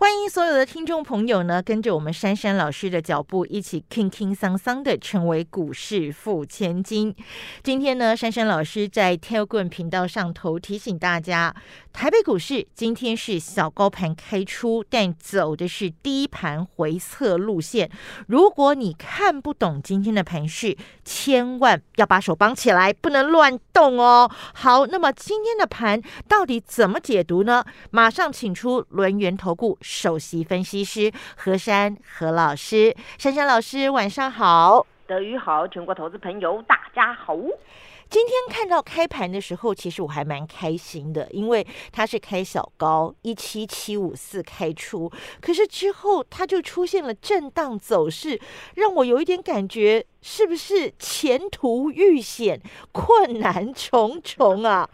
欢迎所有的听众朋友呢，跟着我们珊珊老师的脚步，一起轻轻桑桑的成为股市富千金。今天呢，珊珊老师在 Telegram 频道上头提醒大家，台北股市今天是小高盘开出，但走的是低盘回测路线。如果你看不懂今天的盘势，千万要把手绑起来，不能乱动哦。好，那么今天的盘到底怎么解读呢？马上请出轮源投顾。首席分析师何山何老师，珊珊老师晚上好，德语好，全国投资朋友大家好。今天看到开盘的时候，其实我还蛮开心的，因为它是开小高一七七五四开出，可是之后它就出现了震荡走势，让我有一点感觉。是不是前途遇险，困难重重啊？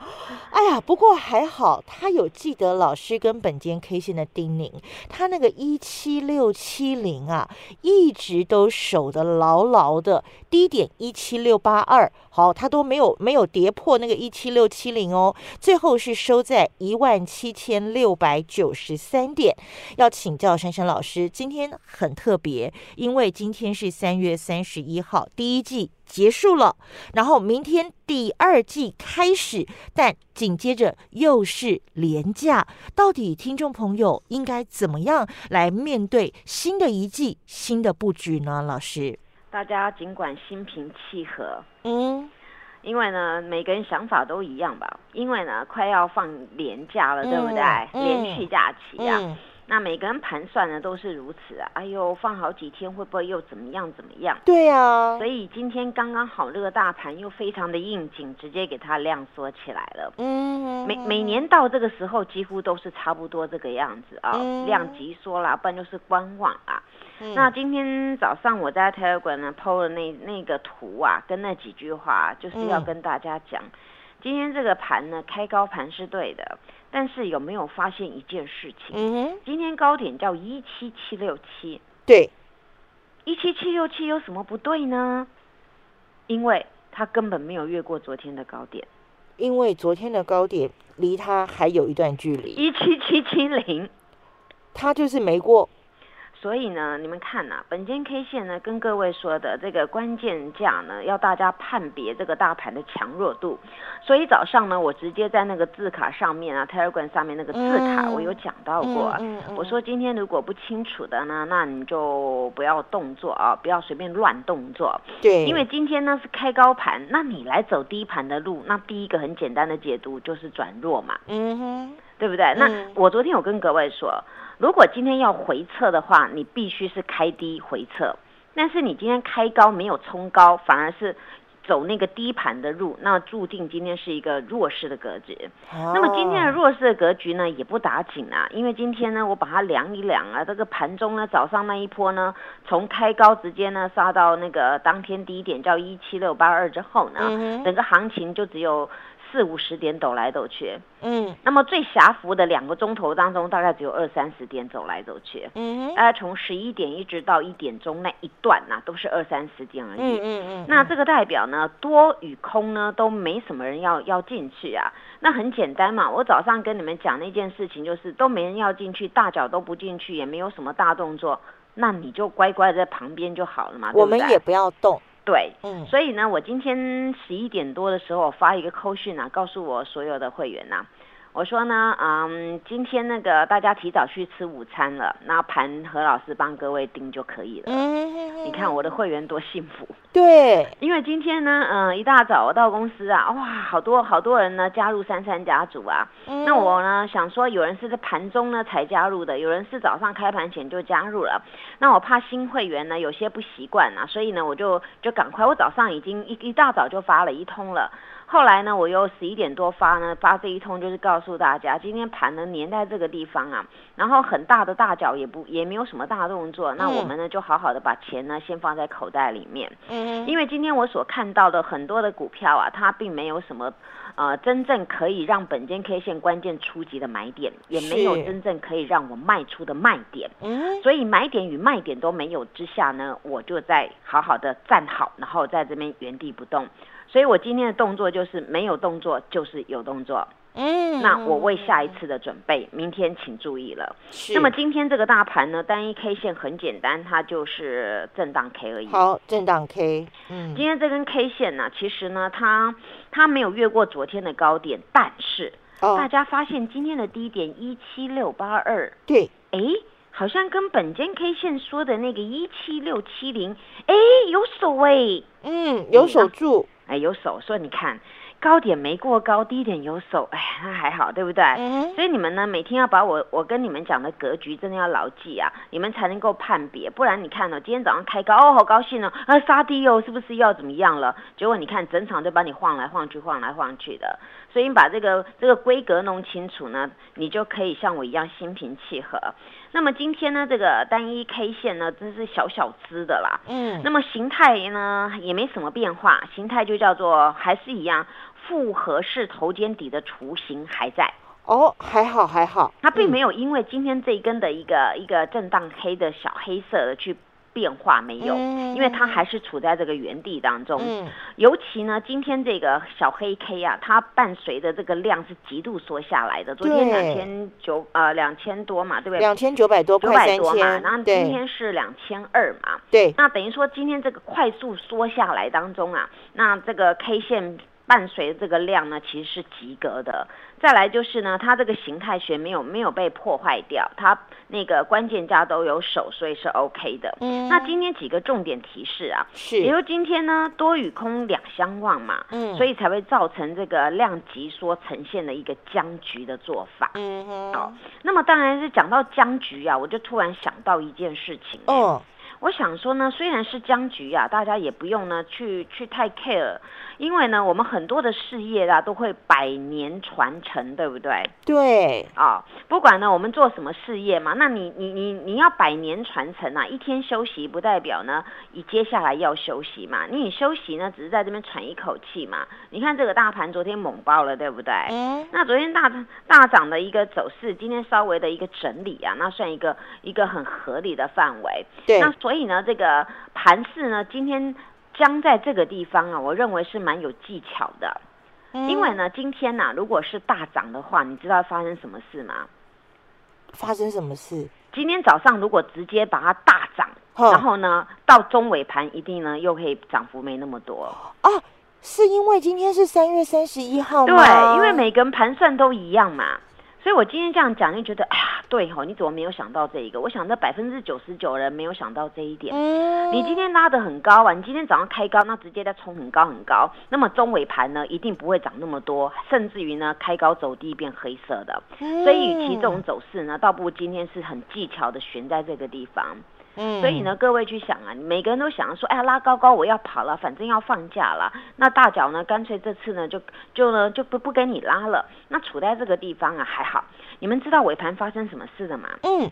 哎呀，不过还好，他有记得老师跟本间 K 线的叮咛，他那个一七六七零啊，一直都守得牢牢的，低点一七六八二，好，他都没有没有跌破那个一七六七零哦，最后是收在一万七千六百九十三点。要请教珊珊老师，今天很特别，因为今天是三月三十一号。好，第一季结束了，然后明天第二季开始，但紧接着又是廉价，到底听众朋友应该怎么样来面对新的一季新的布局呢？老师，大家尽管心平气和，嗯，因为呢，每个人想法都一样吧，因为呢，快要放年假了，对不对？连续假期啊。那每个人盘算呢都是如此啊，哎呦，放好几天会不会又怎么样怎么样？对呀，所以今天刚刚好，这个大盘又非常的应景，直接给它量缩起来了。嗯，每每年到这个时候，几乎都是差不多这个样子啊，量急缩啦，不然就是观望啊。那今天早上我在 Telegram 呢 PO 了那那个图啊，跟那几句话，就是要跟大家讲，今天这个盘呢开高盘是对的。但是有没有发现一件事情？今天高点叫一七七六七，对，一七七六七有什么不对呢？因为它根本没有越过昨天的高点，因为昨天的高点离它还有一段距离，一七七七零，它就是没过。所以呢，你们看呐，本间 K 线呢，跟各位说的这个关键价呢，要大家判别这个大盘的强弱度。所以早上呢，我直接在那个字卡上面啊，Telegram 上面那个字卡，我有讲到过。我说今天如果不清楚的呢，那你就不要动作啊，不要随便乱动作。对，因为今天呢是开高盘，那你来走低盘的路，那第一个很简单的解读就是转弱嘛。嗯哼，对不对？那我昨天有跟各位说。如果今天要回撤的话，你必须是开低回撤。但是你今天开高没有冲高，反而是走那个低盘的路，那注定今天是一个弱势的格局。那么今天的弱势的格局呢，也不打紧啊，因为今天呢，我把它量一量啊，这个盘中呢，早上那一波呢，从开高直接呢杀到那个当天低点叫一七六八二之后呢，整个行情就只有。四五十点走来走去，嗯，那么最狭幅的两个钟头当中，大概只有二三十点走来走去，嗯，大概从十一点一直到一点钟那一段呐，都是二三十点而已，嗯嗯嗯，那这个代表呢，多与空呢都没什么人要要进去啊，那很简单嘛，我早上跟你们讲那件事情，就是都没人要进去，大脚都不进去，也没有什么大动作，那你就乖乖在旁边就好了嘛，我们也不要动。对，嗯，所以呢，我今天十一点多的时候，我发一个扣讯啊，告诉我所有的会员呐。我说呢，嗯，今天那个大家提早去吃午餐了，那盘何老师帮各位订就可以了。嗯，你看我的会员多幸福。对，因为今天呢，嗯，一大早我到公司啊，哇，好多好多人呢加入三三家族啊。嗯。那我呢想说，有人是在盘中呢才加入的，有人是早上开盘前就加入了。那我怕新会员呢有些不习惯啊，所以呢我就就赶快，我早上已经一一大早就发了一通了。后来呢，我又十一点多发呢，发这一通就是告诉大家，今天盘呢粘在这个地方啊，然后很大的大脚也不也没有什么大动作，那我们呢就好好的把钱呢先放在口袋里面，嗯，因为今天我所看到的很多的股票啊，它并没有什么呃真正可以让本间 K 线关键触及的买点，也没有真正可以让我卖出的卖点。嗯，所以买点与卖点都没有之下呢，我就在好好的站好，然后在这边原地不动。所以我今天的动作就是没有动作，就是有动作。嗯，那我为下一次的准备，明天请注意了。那么今天这个大盘呢，单一 K 线很简单，它就是震荡 K 而已。好，震荡 K。嗯，今天这根 K 线呢，其实呢，它它没有越过昨天的高点，但是大家发现今天的低点一七六八二，对，哎，好像跟本间 K 线说的那个一七六七零，哎，有手哎，嗯，有守住，哎，有守，所以你看。高点没过高，低点有手，哎，那还好，对不对？所以你们呢，每天要把我我跟你们讲的格局真的要牢记啊，你们才能够判别。不然你看哦，今天早上开高，哦，好高兴哦，啊，杀低哦，是不是要怎么样了？结果你看整场就把你晃来晃去，晃来晃去的。所以你把这个这个规格弄清楚呢，你就可以像我一样心平气和。那么今天呢，这个单一 K 线呢，真是小小只的啦。嗯。那么形态呢，也没什么变化，形态就叫做还是一样。复合式头肩底的雏形还在哦，还好还好，它并没有因为今天这一根的一个一个震荡黑的小黑色的去变化没有，因为它还是处在这个原地当中。嗯，尤其呢，今天这个小黑 K 啊，它伴随的这个量是极度缩下来的。昨天两千九呃两千多嘛，对不对？两千九百多，九百多嘛，然后今天是两千二嘛。对，那等于说今天这个快速缩下来当中啊，那这个 K 线。伴随这个量呢，其实是及格的。再来就是呢，它这个形态学没有没有被破坏掉，它那个关键价都有守，所以是 OK 的。嗯，那今天几个重点提示啊，是，也如今天呢多与空两相望嘛，嗯，所以才会造成这个量级缩呈现的一个僵局的做法。嗯哼，好，那么当然是讲到僵局啊，我就突然想到一件事情。哦。我想说呢，虽然是僵局啊，大家也不用呢去去太 care，因为呢，我们很多的事业啊都会百年传承，对不对？对啊，不管呢我们做什么事业嘛，那你你你你要百年传承啊，一天休息不代表呢你接下来要休息嘛，你休息呢只是在这边喘一口气嘛。你看这个大盘昨天猛爆了，对不对？嗯。那昨天大大涨的一个走势，今天稍微的一个整理啊，那算一个一个很合理的范围。对。那所所以呢，这个盘势呢，今天将在这个地方啊，我认为是蛮有技巧的。因为呢，今天呢，如果是大涨的话，你知道发生什么事吗？发生什么事？今天早上如果直接把它大涨，然后呢，到中尾盘一定呢又可以涨幅没那么多哦？是因为今天是三月三十一号吗？对，因为每个人盘算都一样嘛。所以我今天这样讲，你觉得哎呀，对吼，你怎么没有想到这一个？我想到百分之九十九人没有想到这一点。嗯，你今天拉得很高啊，你今天早上开高，那直接再冲很高很高，那么中尾盘呢，一定不会涨那么多，甚至于呢，开高走低变黑色的。所以，与其这种走势呢，倒不如今天是很技巧的悬在这个地方。嗯，所以呢，各位去想啊，每个人都想说，哎呀，拉高高我要跑了，反正要放假了。那大脚呢，干脆这次呢，就就呢就不不跟你拉了。那处在这个地方啊，还好。你们知道尾盘发生什么事的吗？嗯，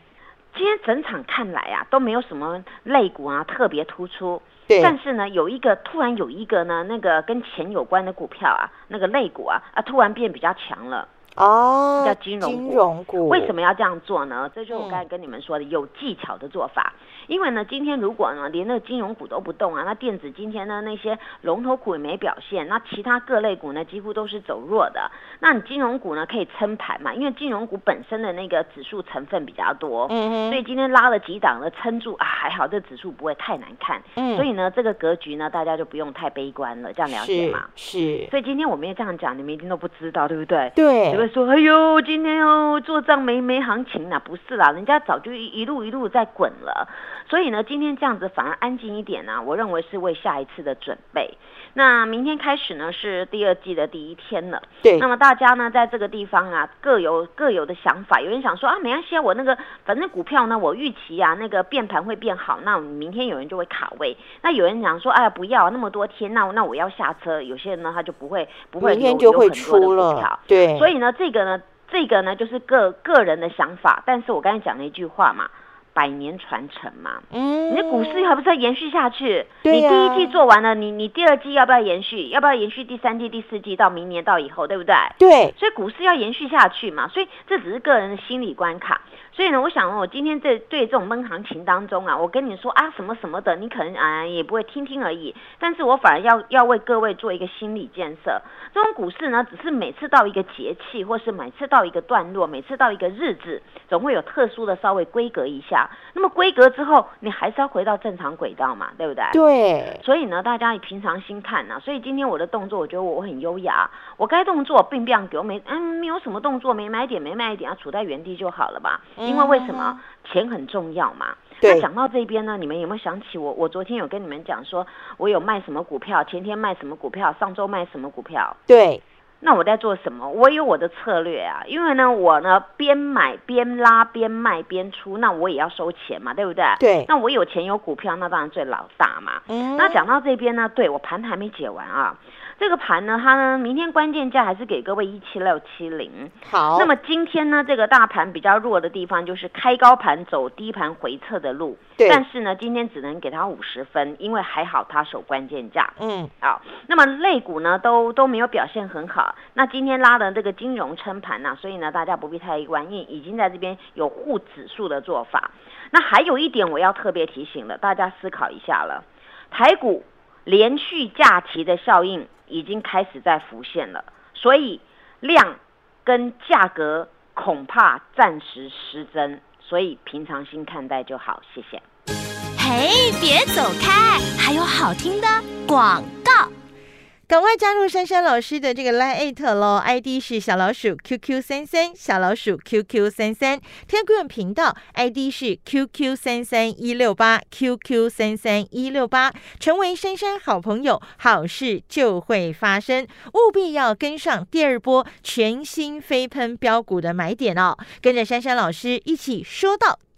今天整场看来啊，都没有什么肋骨啊特别突出。对。但是呢，有一个突然有一个呢，那个跟钱有关的股票啊，那个肋骨啊啊，突然变比较强了。哦，叫金融股。为什么要这样做呢？这就是我刚才跟你们说的有技巧的做法。因为呢，今天如果呢连那个金融股都不动啊，那电子今天呢那些龙头股也没表现，那其他各类股呢几乎都是走弱的。那你金融股呢可以撑盘嘛？因为金融股本身的那个指数成分比较多，嗯所以今天拉了几档呢，撑住啊，还好这指数不会太难看。嗯，所以呢这个格局呢大家就不用太悲观了，这样了解吗？是。所以今天我们也这样讲，你们一定都不知道，对不对？对。说，哎呦，今天哦做账没没行情啊，不是啦，人家早就一一路一路在滚了。所以呢，今天这样子反而安静一点呢，我认为是为下一次的准备。那明天开始呢，是第二季的第一天了。对。那么大家呢，在这个地方啊，各有各有的想法。有人想说啊，没关系啊，我那个反正股票呢，我预期啊，那个变盘会变好，那明天有人就会卡位。那有人想说，哎呀，不要那么多天，那那我要下车。有些人呢，他就不会不会明天就会出了。对。所以呢，这个呢，这个呢，就是个个人的想法。但是我刚才讲了一句话嘛。百年传承嘛。嗯，你的股市还不是要延续下去？你第一季做完了，你你第二季要不要延续？要不要延续第三季、第四季到明年到以后，对不对？对，所以股市要延续下去嘛。所以这只是个人的心理关卡。所以呢，我想我今天在对这种闷行情当中啊，我跟你说啊什么什么的，你可能啊也不会听听而已。但是我反而要要为各位做一个心理建设。这种股市呢，只是每次到一个节气，或是每次到一个段落，每次到一个日子，总会有特殊的稍微规格一下。那么规格之后，你还是要回到正常轨道嘛，对不对？对。所以呢，大家以平常心看呐。所以今天我的动作，我觉得我很优雅。我该动作并不要给我没嗯没有什么动作，没买点没卖点，啊处在原地就好了吧？因为为什么？钱很重要嘛。那讲到这边呢，你们有没有想起我？我昨天有跟你们讲说，我有卖什么股票，前天卖什么股票，上周卖什么股票？对。那我在做什么？我有我的策略啊。因为呢，我呢边买边拉，边卖边出，那我也要收钱嘛，对不对？对。那我有钱有股票，那当然最老大嘛。嗯。那讲到这边呢，对我盘还没解完啊。这个盘呢，它呢，明天关键价还是给各位一七六七零。好，那么今天呢，这个大盘比较弱的地方就是开高盘走低盘回撤的路。对。但是呢，今天只能给它五十分，因为还好它守关键价。嗯。好，那么类股呢都都没有表现很好。那今天拉的这个金融撑盘呐，所以呢，大家不必太关心，已经在这边有护指数的做法。那还有一点我要特别提醒了，大家思考一下了，台股连续假期的效应。已经开始在浮现了，所以量跟价格恐怕暂时失真，所以平常心看待就好。谢谢。嘿，别走开，还有好听的广。赶快加入珊珊老师的这个 Line 喽，ID 是小老鼠 QQ 三三，小老鼠 QQ 三三，天贵频道 ID 是 QQ 三三一六八，QQ 三三一六八，成为珊珊好朋友，好事就会发生，务必要跟上第二波全新飞喷标股的买点哦，跟着珊珊老师一起说到。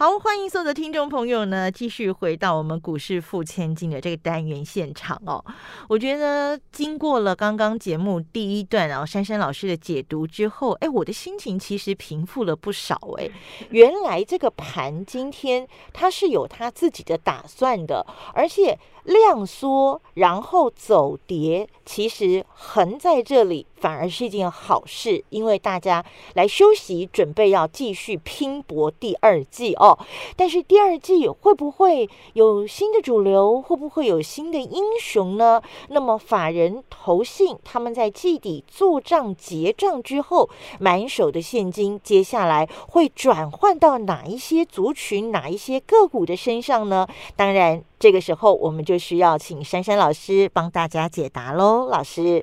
好，欢迎所有的听众朋友呢，继续回到我们股市付千金的这个单元现场哦。我觉得经过了刚刚节目第一段啊，珊珊老师的解读之后，哎，我的心情其实平复了不少。哎，原来这个盘今天它是有它自己的打算的，而且。量缩，然后走跌，其实横在这里反而是一件好事，因为大家来休息，准备要继续拼搏第二季哦。但是第二季会不会有新的主流？会不会有新的英雄呢？那么法人投信他们在季底做账结账之后，满手的现金，接下来会转换到哪一些族群、哪一些个股的身上呢？当然。这个时候，我们就需要请珊珊老师帮大家解答喽。老师，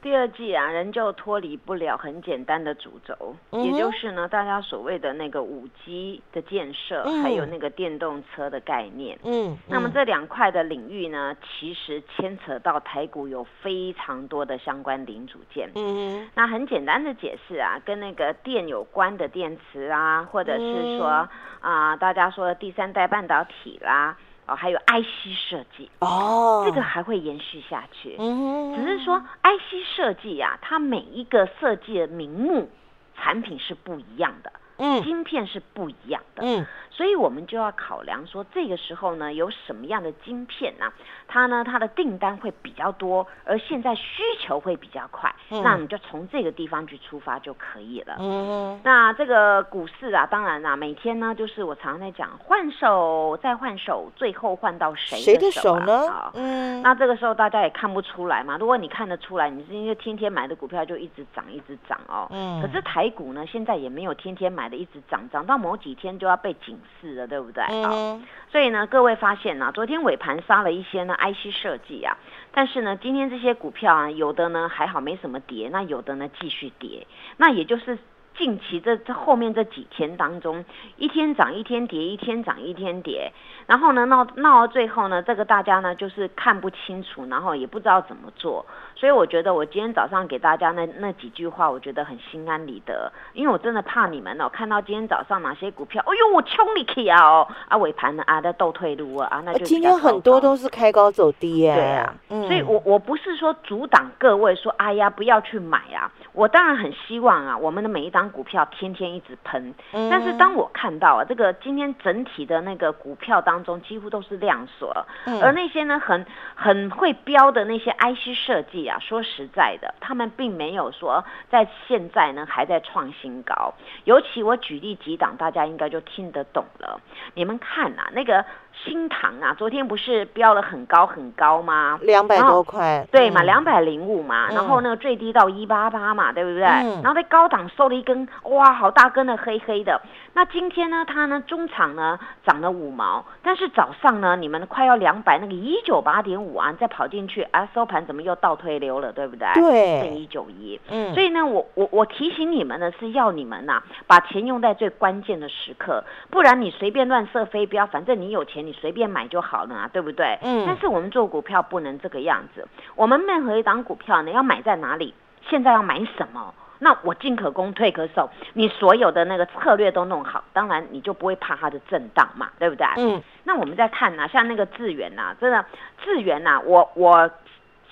第二季啊，仍旧脱离不了很简单的主轴，也就是呢，大家所谓的那个五 G 的建设，还有那个电动车的概念。嗯，那么这两块的领域呢，其实牵扯到台股有非常多的相关零组件。嗯，那很简单的解释啊，跟那个电有关的电池啊，或者是说啊，大家说的第三代半导体啦。哦，还有 IC 设计。哦，这个还会延续下去。嗯，只是说 IC 设计呀，它每一个设计的名目产品是不一样的，嗯，芯片是不一样的，嗯。所以我们就要考量说，这个时候呢，有什么样的晶片呢？它呢，它的订单会比较多，而现在需求会比较快，那你就从这个地方去出发就可以了。嗯，那这个股市啊，当然啦，每天呢，就是我常常在讲，换手再换手，最后换到谁的手呢？嗯，那这个时候大家也看不出来嘛。如果你看得出来，你是因为天天买的股票就一直涨，一直涨哦。嗯，可是台股呢，现在也没有天天买的一直涨，涨到某几天就要被警。是的，对不对？嗯。所以呢，各位发现呢，昨天尾盘杀了一些呢 IC 设计啊，但是呢，今天这些股票啊，有的呢还好没什么跌，那有的呢继续跌，那也就是近期这这后面这几天当中，一天涨一天跌，一天涨一天跌，然后呢闹闹到最后呢，这个大家呢就是看不清楚，然后也不知道怎么做。所以我觉得我今天早上给大家那那几句话，我觉得很心安理得，因为我真的怕你们哦，看到今天早上哪些股票，哎呦我冲你去啊哦，啊尾盘呢啊在倒退路啊啊，那就今天很多都是开高走低耶。对啊，所以我我不是说阻挡各位说哎呀不要去买啊，我当然很希望啊，我们的每一张股票天天一直喷，但是当我看到啊这个今天整体的那个股票当中几乎都是量缩，而那些呢很很会标的那些 IC 设计啊。说实在的，他们并没有说在现在呢还在创新高。尤其我举例几档，大家应该就听得懂了。你们看啊，那个。新塘啊，昨天不是标了很高很高吗？两百多块，对嘛，两百零五嘛，然后那个最低到一八八嘛，对不对？然后在高档收了一根，哇，好大根的黑黑的。那今天呢，它呢中场呢涨了五毛，但是早上呢，你们快要两百那个一九八点五啊，再跑进去啊，收盘怎么又倒推流了，对不对？对，剩一九一。嗯，所以呢，我我我提醒你们呢，是要你们呐，把钱用在最关键的时刻，不然你随便乱射飞镖，反正你有钱。你随便买就好了啊，对不对？嗯。但是我们做股票不能这个样子。我们任何一档股票呢，要买在哪里？现在要买什么？那我进可攻，退可守。你所有的那个策略都弄好，当然你就不会怕它的震荡嘛，对不对？嗯。那我们再看呐，像那个智源呐，真的智源呐，我我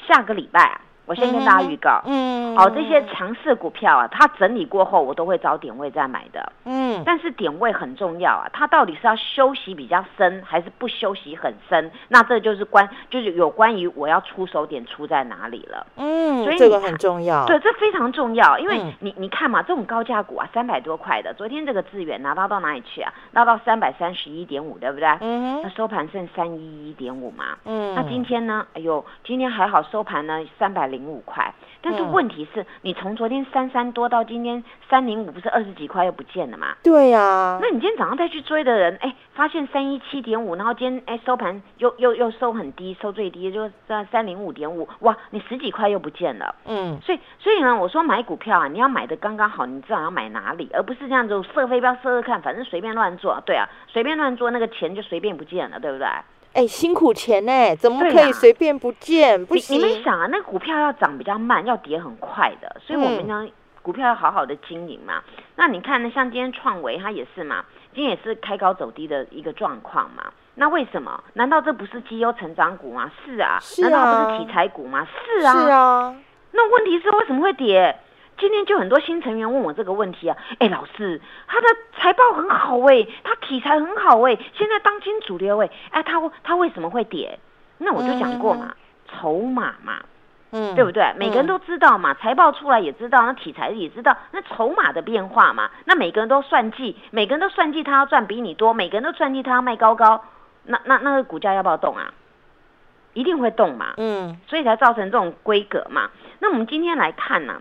下个礼拜啊。我先跟大家预告，嗯，哦，这些强势股票啊，它整理过后，我都会找点位再买的，嗯，但是点位很重要啊，它到底是要休息比较深，还是不休息很深？那这就是关，就是有关于我要出手点出在哪里了，嗯，所以这个很重要，对，这非常重要，因为你你看嘛，这种高价股啊，三百多块的，昨天这个资源拿到到哪里去啊？拿到三百三十一点五，对不对？嗯，那收盘剩三一一点五嘛，嗯，那今天呢？哎呦，今天还好收盘呢，三百零。零五块，但是问题是你从昨天三三多到今天三零五，不是二十几块又不见了吗？对呀，那你今天早上再去追的人，哎，发现三一七点五，然后今天哎收盘又又又收很低，收最低就在三零五点五，哇，你十几块又不见了。嗯，所以所以呢，我说买股票啊，你要买的刚刚好，你知道要买哪里，而不是这样子射飞镖射射看，反正随便乱做。对啊，随便乱做那个钱就随便不见了，对不对？哎，辛苦钱呢，怎么可以随便不见？不行！你们想啊，那股票要涨比较慢，要跌很快的，所以我们呢，股票要好好的经营嘛。那你看呢，像今天创维它也是嘛，今天也是开高走低的一个状况嘛。那为什么？难道这不是绩优成长股吗？是啊。是啊。难道不是题材股吗？是啊。是啊。那问题是为什么会跌？今天就很多新成员问我这个问题啊，哎，老师，他的财报很好哎，他题材很好哎，现在当今主流哎，哎，他他为什么会跌？那我就讲过嘛，筹码嘛，嗯，对不对？每个人都知道嘛，财报出来也知道，那题材也知道，那筹码的变化嘛，那每个人都算计，每个人都算计他要赚比你多，每个人都算计他要卖高高，那那那个股价要不要动啊？一定会动嘛，嗯，所以才造成这种规格嘛。那我们今天来看呢？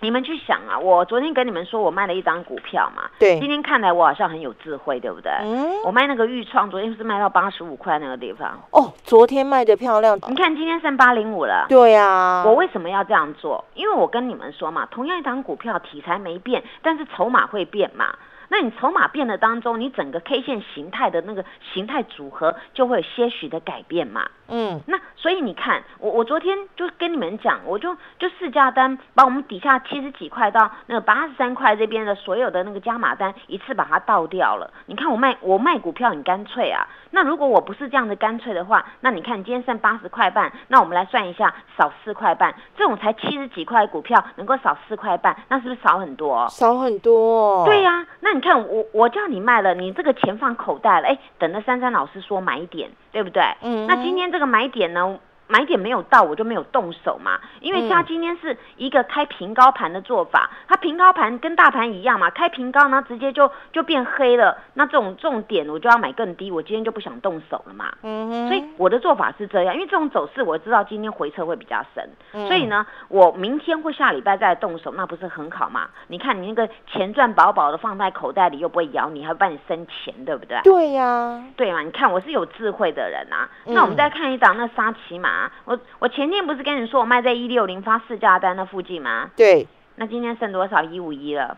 你们去想啊，我昨天跟你们说我卖了一张股票嘛，对，今天看来我好像很有智慧，对不对？嗯，我卖那个豫创，昨天是卖到八十五块那个地方。哦，昨天卖的漂亮，你看今天剩八零五了。对呀，我为什么要这样做？因为我跟你们说嘛，同样一张股票题材没变，但是筹码会变嘛。那你筹码变的当中，你整个 K 线形态的那个形态组合就会有些许的改变嘛。嗯，那所以你看，我我昨天就跟你们讲，我就就试价单把我们底下七十几块到那个八十三块这边的所有的那个加码单一次把它倒掉了。你看我卖我卖股票很干脆啊。那如果我不是这样的干脆的话，那你看今天剩八十块半，那我们来算一下，少四块半，这种才七十几块股票能够少四块半，那是不是少很多？少很多。对呀，那你看我我叫你卖了，你这个钱放口袋了，哎，等着珊珊老师说买点，对不对？嗯。那今天这个买点呢？买点没有到，我就没有动手嘛。因为它今天是一个开平高盘的做法，它平高盘跟大盘一样嘛，开平高呢直接就就变黑了。那这种这种点我就要买更低，我今天就不想动手了嘛。嗯所以我的做法是这样，因为这种走势我知道今天回撤会比较深，嗯所以呢，我明天或下礼拜再动手，那不是很好嘛？你看你那个钱赚饱饱的放在口袋里，又不会咬你，还会帮你生钱，对不对？对呀，对嘛？你看我是有智慧的人啊。那我们再看一档那沙琪玛。我我前天不是跟你说我卖在一六零发市价单那附近吗？对。那今天剩多少？一五一了。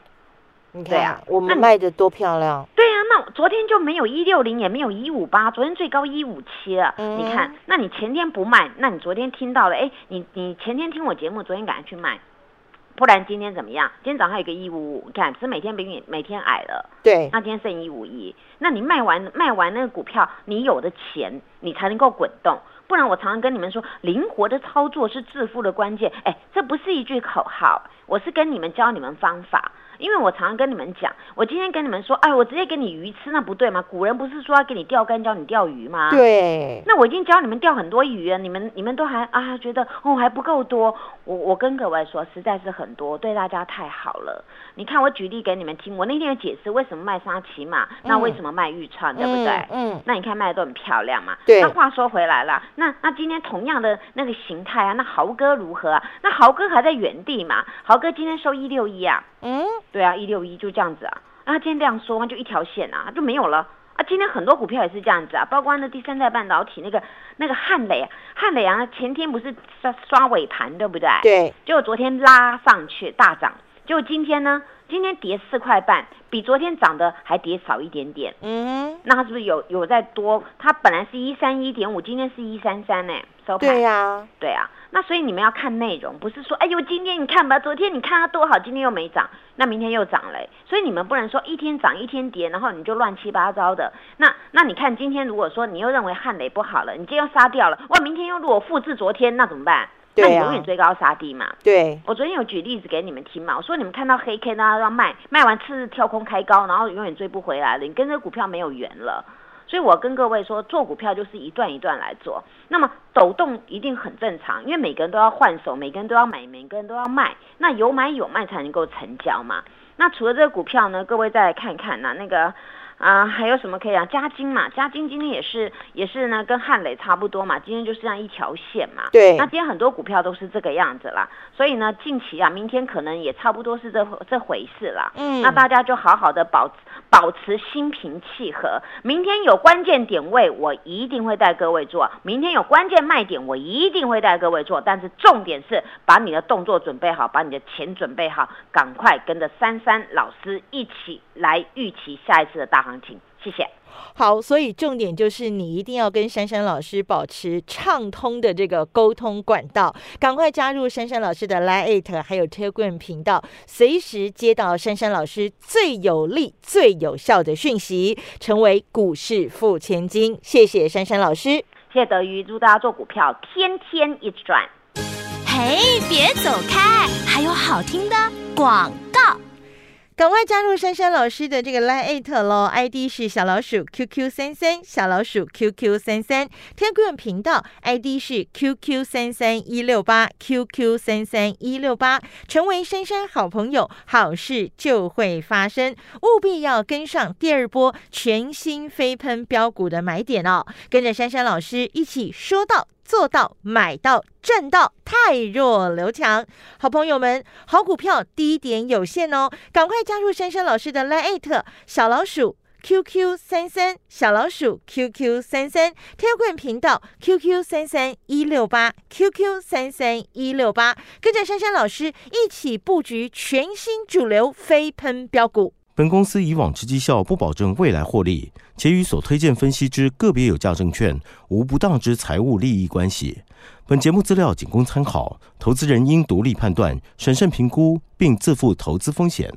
对啊，我们卖的多漂亮。对呀，那昨天就没有一六零，也没有一五八，昨天最高一五七了。你看，那你前天不卖，那你昨天听到了，哎，你你前天听我节目，昨天赶快去卖。不然今天怎么样？今天早上有个一五五，你看是每天比你每天矮了。对，那今天剩一五一，那你卖完卖完那个股票，你有的钱你才能够滚动。不然我常常跟你们说，灵活的操作是致富的关键。哎，这不是一句口号，我是跟你们教你们方法。因为我常常跟你们讲，我今天跟你们说，哎，我直接给你鱼吃，那不对吗？古人不是说要给你钓竿教你钓鱼吗？对。那我已经教你们钓很多鱼了，你们你们都还啊觉得哦还不够多。我我跟各位说，实在是很多，对大家太好了。你看我举例给你们听，我那天有解释为什么卖沙琪玛，那为什么卖玉串，对不对？嗯。那你看卖的都很漂亮嘛。对。那话说回来了，那那今天同样的那个形态啊，那豪哥如何啊？那豪哥还在原地嘛？豪哥今天收一六一啊。嗯。对啊，一六一就这样子啊，啊，今天这样说嘛，就一条线啊，就没有了啊。今天很多股票也是这样子啊，包括那第三代半导体那个那个汉磊，汉磊啊，前天不是刷刷尾盘对不对？对。结果昨天拉上去大涨，结果今天呢，今天跌四块半，比昨天涨的还跌少一点点。嗯。那它是不是有有在多？它本来是一三一点五，今天是一三三呢，收盘。对呀，对啊。那所以你们要看内容，不是说哎呦今天你看吧，昨天你看它多好，今天又没涨，那明天又涨了。所以你们不能说一天涨一天跌，然后你就乱七八糟的。那那你看今天如果说你又认为汉雷不好了，你今天又杀掉了，哇，明天又如果复制昨天，那怎么办？那你永远追高杀低嘛。对，我昨天有举例子给你们听嘛，我说你们看到黑 K 呢要卖，卖完次日跳空开高，然后永远追不回来了，你跟这个股票没有缘了。所以我跟各位说，做股票就是一段一段来做。那么抖动一定很正常，因为每个人都要换手，每个人都要买，每个人都要卖。那有买有卖才能够成交嘛。那除了这个股票呢，各位再来看看呐，那个。啊，还有什么可以啊？嘉金嘛，嘉金今天也是也是呢，跟汉磊差不多嘛，今天就是这样一条线嘛。对。那今天很多股票都是这个样子啦，所以呢，近期啊，明天可能也差不多是这这回事啦。嗯。那大家就好好的保保持心平气和，明天有关键点位，我一定会带各位做；明天有关键卖点，我一定会带各位做。但是重点是把你的动作准备好，把你的钱准备好，赶快跟着珊珊老师一起来预期下一次的大行。谢谢。好，所以重点就是你一定要跟珊珊老师保持畅通的这个沟通管道，赶快加入珊珊老师的 Line 还有 Telegram 频道，随时接到珊珊老师最有力、最有效的讯息，成为股市富千金。谢谢珊珊老师，谢谢德瑜，祝大家做股票天天一直赚。嘿，别走开，还有好听的广告。赶快加入珊珊老师的这个 Line 喽，ID 是小老鼠 QQ 三三，小老鼠 QQ 三三，天贵频道 ID 是 QQ 三三一六八，QQ 三三一六八，成为珊珊好朋友，好事就会发生，务必要跟上第二波全新飞喷标股的买点哦，跟着珊珊老师一起说到。做到买到赚到，太弱留强。好朋友们，好股票低点有限哦，赶快加入珊珊老师的 Line 小老鼠 QQ 三三小老鼠 QQ 三三 tilgrim 频道 QQ 三三一六八 QQ 三三一六八，跟着珊珊老师一起布局全新主流飞喷标股。本公司以往之绩效不保证未来获利，且与所推荐分析之个别有价证券无不当之财务利益关系。本节目资料仅供参考，投资人应独立判断、审慎评估，并自负投资风险。